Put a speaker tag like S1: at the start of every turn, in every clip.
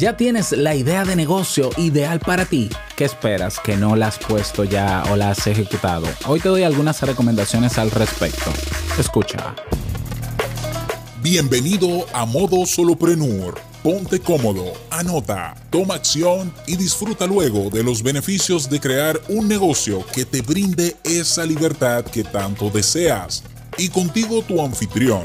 S1: Ya tienes la idea de negocio ideal para ti. ¿Qué esperas? ¿Que no la has puesto ya o la has ejecutado? Hoy te doy algunas recomendaciones al respecto. Escucha.
S2: Bienvenido a Modo Soloprenur. Ponte cómodo, anota, toma acción y disfruta luego de los beneficios de crear un negocio que te brinde esa libertad que tanto deseas. Y contigo tu anfitrión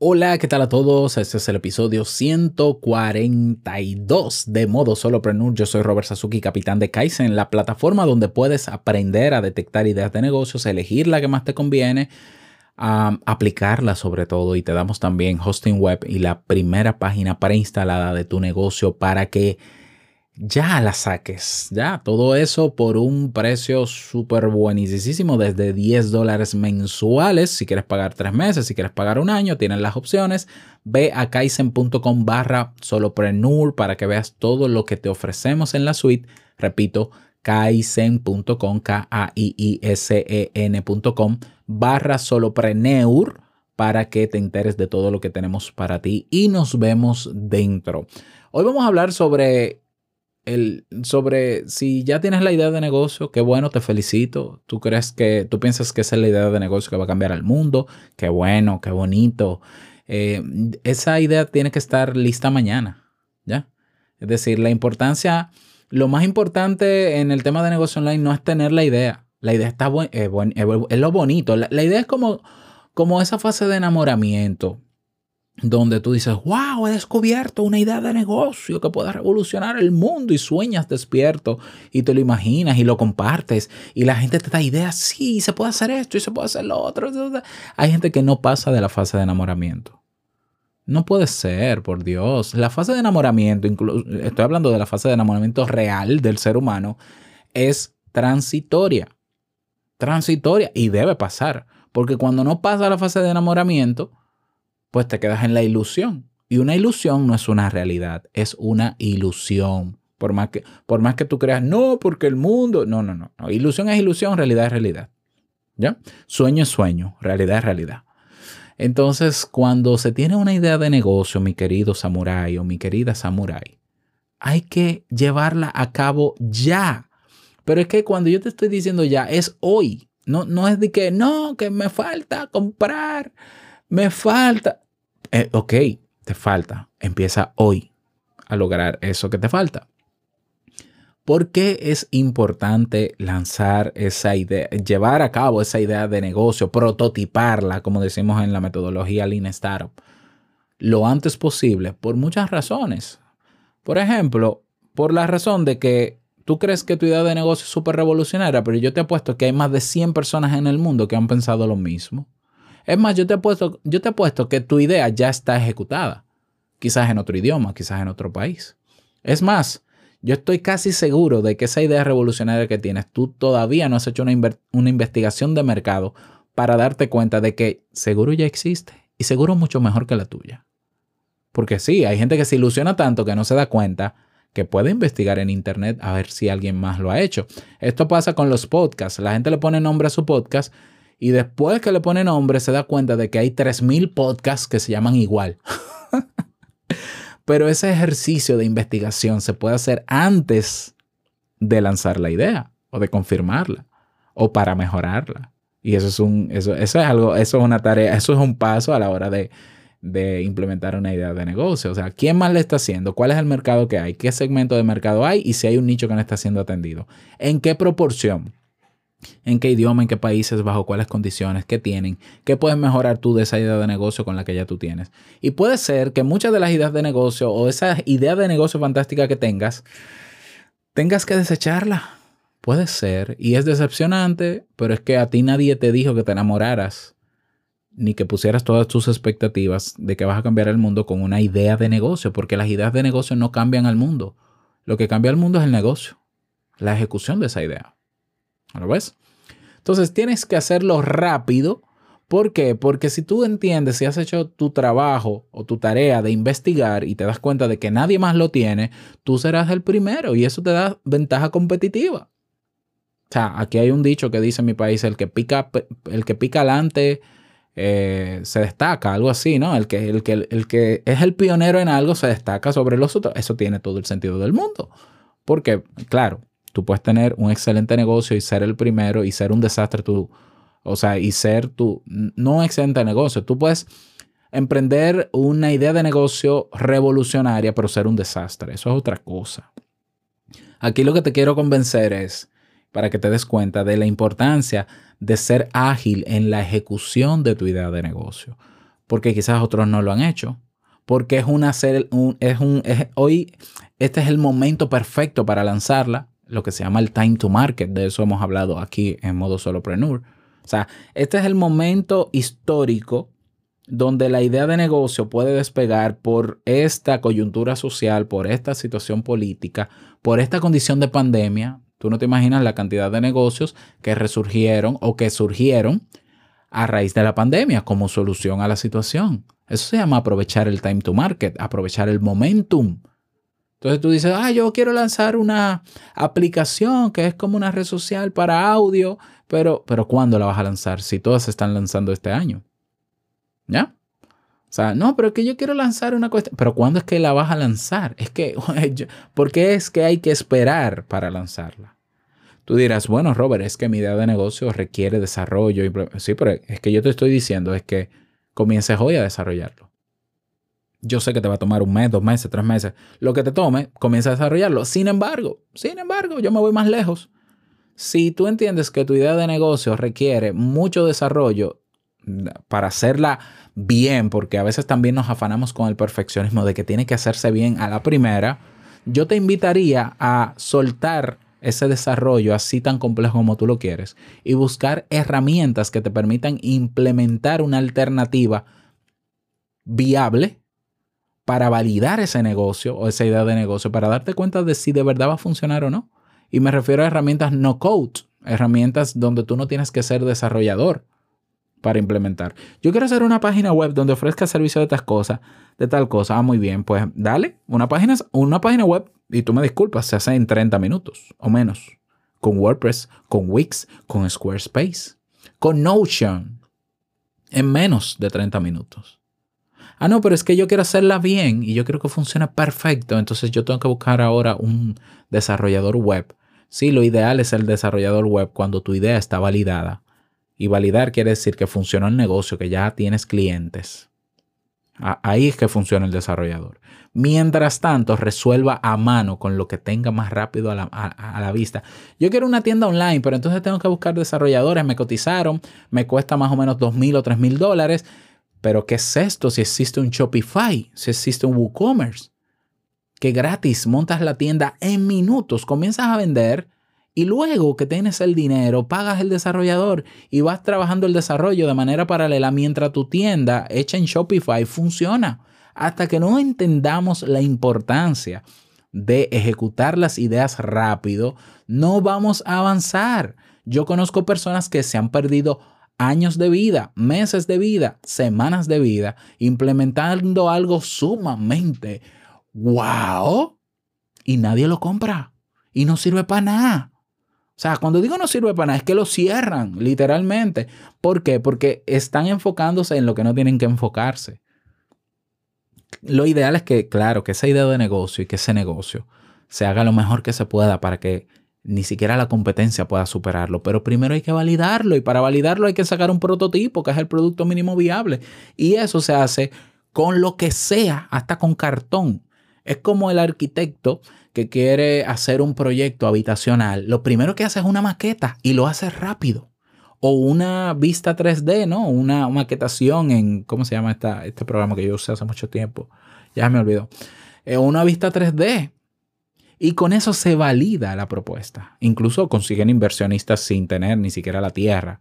S1: Hola, ¿qué tal a todos? Este es el episodio 142 de Modo Solopreneur. Yo soy Robert Sasuki, capitán de Kaizen, la plataforma donde puedes aprender a detectar ideas de negocios, elegir la que más te conviene, aplicarla sobre todo y te damos también hosting web y la primera página preinstalada de tu negocio para que ya la saques. Ya, todo eso por un precio súper buenísimo, desde 10 dólares mensuales. Si quieres pagar tres meses, si quieres pagar un año, tienes las opciones. Ve a kaizen.com barra solopreneur para que veas todo lo que te ofrecemos en la suite. Repito, kaizen.com, K-A-I-I-S-E-N.com barra solopreneur para que te enteres de todo lo que tenemos para ti y nos vemos dentro. Hoy vamos a hablar sobre el, sobre si ya tienes la idea de negocio, qué bueno, te felicito. Tú crees que, tú piensas que esa es la idea de negocio que va a cambiar al mundo, qué bueno, qué bonito. Eh, esa idea tiene que estar lista mañana, ¿ya? Es decir, la importancia, lo más importante en el tema de negocio online no es tener la idea. La idea está buena, es, lo bonito. La, la idea es como, como esa fase de enamoramiento donde tú dices, wow, he descubierto una idea de negocio que pueda revolucionar el mundo y sueñas despierto y te lo imaginas y lo compartes y la gente te da ideas, sí, se puede hacer esto y se puede hacer lo otro. Hay gente que no pasa de la fase de enamoramiento. No puede ser, por Dios. La fase de enamoramiento, estoy hablando de la fase de enamoramiento real del ser humano, es transitoria. Transitoria y debe pasar. Porque cuando no pasa la fase de enamoramiento, pues te quedas en la ilusión. Y una ilusión no es una realidad, es una ilusión. Por más que, por más que tú creas, no, porque el mundo. No, no, no. Ilusión es ilusión, realidad es realidad. ¿Ya? Sueño es sueño, realidad es realidad. Entonces, cuando se tiene una idea de negocio, mi querido samurái o mi querida samurái, hay que llevarla a cabo ya. Pero es que cuando yo te estoy diciendo ya, es hoy. No, no es de que, no, que me falta comprar, me falta. Eh, ok, te falta. Empieza hoy a lograr eso que te falta. ¿Por qué es importante lanzar esa idea, llevar a cabo esa idea de negocio, prototiparla, como decimos en la metodología Lean Startup, lo antes posible? Por muchas razones. Por ejemplo, por la razón de que tú crees que tu idea de negocio es súper revolucionaria, pero yo te apuesto que hay más de 100 personas en el mundo que han pensado lo mismo. Es más, yo te, apuesto, yo te apuesto que tu idea ya está ejecutada. Quizás en otro idioma, quizás en otro país. Es más, yo estoy casi seguro de que esa idea revolucionaria que tienes, tú todavía no has hecho una, una investigación de mercado para darte cuenta de que seguro ya existe y seguro mucho mejor que la tuya. Porque sí, hay gente que se ilusiona tanto que no se da cuenta que puede investigar en internet a ver si alguien más lo ha hecho. Esto pasa con los podcasts. La gente le pone nombre a su podcast y después que le pone nombre se da cuenta de que hay 3.000 podcasts que se llaman igual. Pero ese ejercicio de investigación se puede hacer antes de lanzar la idea o de confirmarla o para mejorarla. Y eso es un, eso, eso es algo, eso es una tarea, eso es un paso a la hora de, de implementar una idea de negocio. O sea, ¿quién más le está haciendo? ¿Cuál es el mercado que hay? ¿Qué segmento de mercado hay? Y si hay un nicho que no está siendo atendido. ¿En qué proporción? En qué idioma, en qué países, bajo cuáles condiciones, qué tienen, qué puedes mejorar tú de esa idea de negocio con la que ya tú tienes. Y puede ser que muchas de las ideas de negocio o esa idea de negocio fantástica que tengas, tengas que desecharla. Puede ser. Y es decepcionante, pero es que a ti nadie te dijo que te enamoraras, ni que pusieras todas tus expectativas de que vas a cambiar el mundo con una idea de negocio, porque las ideas de negocio no cambian al mundo. Lo que cambia el mundo es el negocio, la ejecución de esa idea. ¿Lo ves? Entonces tienes que hacerlo rápido ¿Por qué? Porque si tú entiendes, si has hecho tu trabajo o tu tarea de investigar y te das cuenta de que nadie más lo tiene, tú serás el primero y eso te da ventaja competitiva. O sea, aquí hay un dicho que dice en mi país, el que pica, el que pica adelante eh, se destaca, algo así, ¿no? El que, el, que, el que es el pionero en algo se destaca sobre los otros. Eso tiene todo el sentido del mundo. Porque, claro, tú puedes tener un excelente negocio y ser el primero y ser un desastre tú o sea, y ser tu, no excelente negocio. Tú puedes emprender una idea de negocio revolucionaria, pero ser un desastre. Eso es otra cosa. Aquí lo que te quiero convencer es, para que te des cuenta de la importancia de ser ágil en la ejecución de tu idea de negocio. Porque quizás otros no lo han hecho. Porque es una un, es un, hoy este es el momento perfecto para lanzarla, lo que se llama el time to market. De eso hemos hablado aquí en modo solopreneur. O sea, este es el momento histórico donde la idea de negocio puede despegar por esta coyuntura social, por esta situación política, por esta condición de pandemia. Tú no te imaginas la cantidad de negocios que resurgieron o que surgieron a raíz de la pandemia como solución a la situación. Eso se llama aprovechar el time to market, aprovechar el momentum. Entonces tú dices, ah, yo quiero lanzar una aplicación que es como una red social para audio pero, pero ¿cuándo la vas a lanzar? Si todas se están lanzando este año. ¿Ya? O sea, no, pero es que yo quiero lanzar una cuestión. Pero ¿cuándo es que la vas a lanzar? Es que, ¿por qué es que hay que esperar para lanzarla? Tú dirás, bueno, Robert, es que mi idea de negocio requiere desarrollo. Sí, pero es que yo te estoy diciendo, es que comiences hoy a desarrollarlo. Yo sé que te va a tomar un mes, dos meses, tres meses. Lo que te tome, comienza a desarrollarlo. Sin embargo, sin embargo, yo me voy más lejos. Si tú entiendes que tu idea de negocio requiere mucho desarrollo para hacerla bien, porque a veces también nos afanamos con el perfeccionismo de que tiene que hacerse bien a la primera, yo te invitaría a soltar ese desarrollo así tan complejo como tú lo quieres y buscar herramientas que te permitan implementar una alternativa viable para validar ese negocio o esa idea de negocio, para darte cuenta de si de verdad va a funcionar o no. Y me refiero a herramientas no code, herramientas donde tú no tienes que ser desarrollador para implementar. Yo quiero hacer una página web donde ofrezca servicio de tal cosa, de tal cosa. Ah, muy bien, pues dale una página, una página web y tú me disculpas, se hace en 30 minutos o menos. Con WordPress, con Wix, con Squarespace, con Notion, en menos de 30 minutos. Ah, no, pero es que yo quiero hacerla bien y yo quiero que funcione perfecto. Entonces yo tengo que buscar ahora un desarrollador web Sí, lo ideal es el desarrollador web cuando tu idea está validada. Y validar quiere decir que funciona el negocio, que ya tienes clientes. Ahí es que funciona el desarrollador. Mientras tanto, resuelva a mano con lo que tenga más rápido a la, vista. Yo quiero una tienda online, pero entonces tengo que buscar desarrolladores. Me cotizaron, me cuesta más o menos dos mil o tres mil dólares. Pero ¿qué es esto si existe un Shopify? Si existe un WooCommerce que gratis montas la tienda en minutos, comienzas a vender y luego que tienes el dinero, pagas el desarrollador y vas trabajando el desarrollo de manera paralela mientras tu tienda hecha en Shopify funciona. Hasta que no entendamos la importancia de ejecutar las ideas rápido, no vamos a avanzar. Yo conozco personas que se han perdido años de vida, meses de vida, semanas de vida, implementando algo sumamente wow, y nadie lo compra y no sirve para nada. O sea, cuando digo no sirve para nada, es que lo cierran, literalmente. ¿Por qué? Porque están enfocándose en lo que no tienen que enfocarse. Lo ideal es que, claro, que esa idea de negocio y que ese negocio se haga lo mejor que se pueda para que ni siquiera la competencia pueda superarlo. Pero primero hay que validarlo y para validarlo hay que sacar un prototipo, que es el producto mínimo viable. Y eso se hace con lo que sea, hasta con cartón. Es como el arquitecto que quiere hacer un proyecto habitacional. Lo primero que hace es una maqueta y lo hace rápido. O una vista 3D, ¿no? Una maquetación en, ¿cómo se llama esta, este programa que yo usé hace mucho tiempo? Ya me olvidó. Eh, una vista 3D. Y con eso se valida la propuesta. Incluso consiguen inversionistas sin tener ni siquiera la tierra.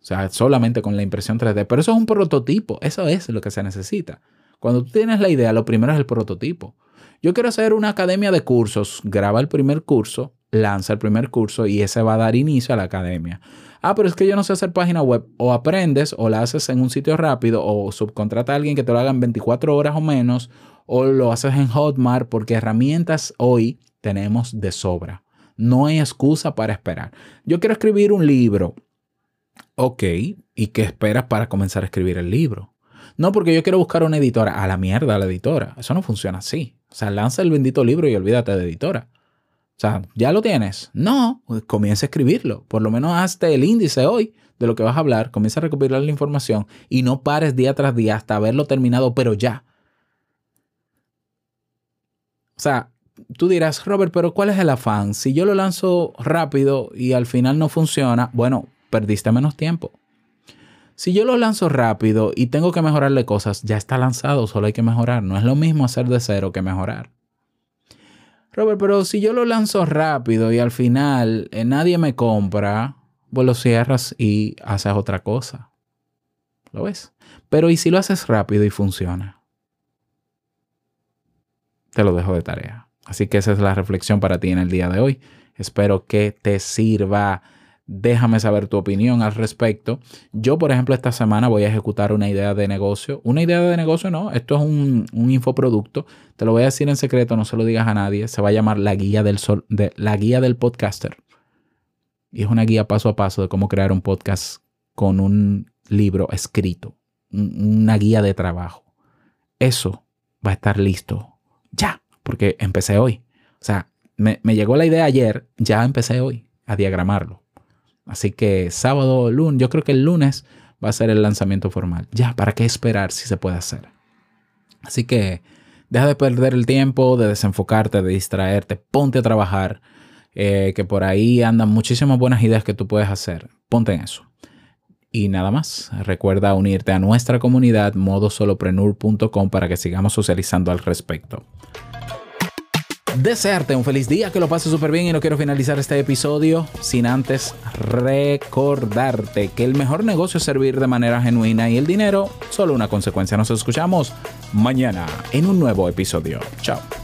S1: O sea, solamente con la impresión 3D. Pero eso es un prototipo. Eso es lo que se necesita. Cuando tú tienes la idea, lo primero es el prototipo. Yo quiero hacer una academia de cursos. Graba el primer curso, lanza el primer curso y ese va a dar inicio a la academia. Ah, pero es que yo no sé hacer página web. O aprendes o la haces en un sitio rápido o subcontrata a alguien que te lo haga en 24 horas o menos o lo haces en Hotmart porque herramientas hoy tenemos de sobra. No hay excusa para esperar. Yo quiero escribir un libro. Ok, ¿y qué esperas para comenzar a escribir el libro? No, porque yo quiero buscar una editora. A la mierda la editora. Eso no funciona así. O sea, lanza el bendito libro y olvídate de editora. O sea, ¿ya lo tienes? No, pues comienza a escribirlo. Por lo menos hazte el índice hoy de lo que vas a hablar, comienza a recopilar la información y no pares día tras día hasta haberlo terminado, pero ya. O sea, tú dirás, Robert, pero ¿cuál es el afán? Si yo lo lanzo rápido y al final no funciona, bueno, perdiste menos tiempo. Si yo lo lanzo rápido y tengo que mejorarle cosas, ya está lanzado, solo hay que mejorar. No es lo mismo hacer de cero que mejorar. Robert, pero si yo lo lanzo rápido y al final eh, nadie me compra, vos lo cierras y haces otra cosa. ¿Lo ves? Pero ¿y si lo haces rápido y funciona? Te lo dejo de tarea. Así que esa es la reflexión para ti en el día de hoy. Espero que te sirva Déjame saber tu opinión al respecto. Yo, por ejemplo, esta semana voy a ejecutar una idea de negocio. Una idea de negocio no, esto es un, infoproducto. Te lo voy a decir en secreto, no se lo digas a nadie. Se va a llamar la guía del, sol, de, la guía del podcaster. Y es una guía paso a paso de cómo crear un podcast con un libro escrito. Una guía de trabajo. Eso va a estar listo ya, porque empecé hoy. O sea, me, llegó la idea ayer, ya empecé hoy a diagramarlo. Así que sábado lunes, yo creo que el lunes va a ser el lanzamiento formal. Ya, ¿para qué esperar si se puede hacer? Así que deja de perder el tiempo, de desenfocarte, de distraerte, ponte a trabajar, eh, que por ahí andan muchísimas buenas ideas que tú puedes hacer. Ponte en eso. Y nada más, recuerda unirte a nuestra comunidad modosoloprenur.com para que sigamos socializando al respecto desearte un feliz día, que lo pases súper bien y no quiero finalizar este episodio sin antes recordarte que el mejor negocio es servir de manera genuina y el dinero solo una consecuencia. Nos escuchamos mañana en un nuevo episodio. Chao.